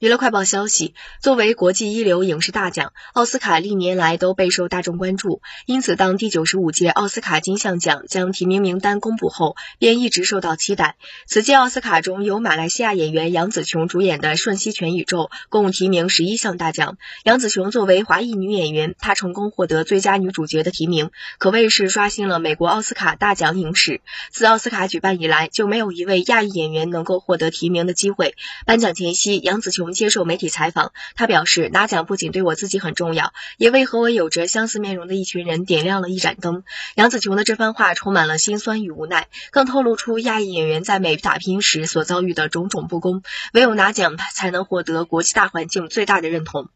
娱乐快报消息：作为国际一流影视大奖，奥斯卡历年来都备受大众关注。因此，当第九十五届奥斯卡金像奖将提名名单公布后，便一直受到期待。此届奥斯卡中由马来西亚演员杨紫琼主演的《瞬息全宇宙》共提名十一项大奖。杨紫琼作为华裔女演员，她成功获得最佳女主角的提名，可谓是刷新了美国奥斯卡大奖影史。自奥斯卡举办以来，就没有一位亚裔演员能够获得提名的机会。颁奖前夕，杨紫琼。接受媒体采访，他表示拿奖不仅对我自己很重要，也为和我有着相似面容的一群人点亮了一盏灯。杨紫琼的这番话充满了心酸与无奈，更透露出亚裔演员在美打拼时所遭遇的种种不公。唯有拿奖才能获得国际大环境最大的认同。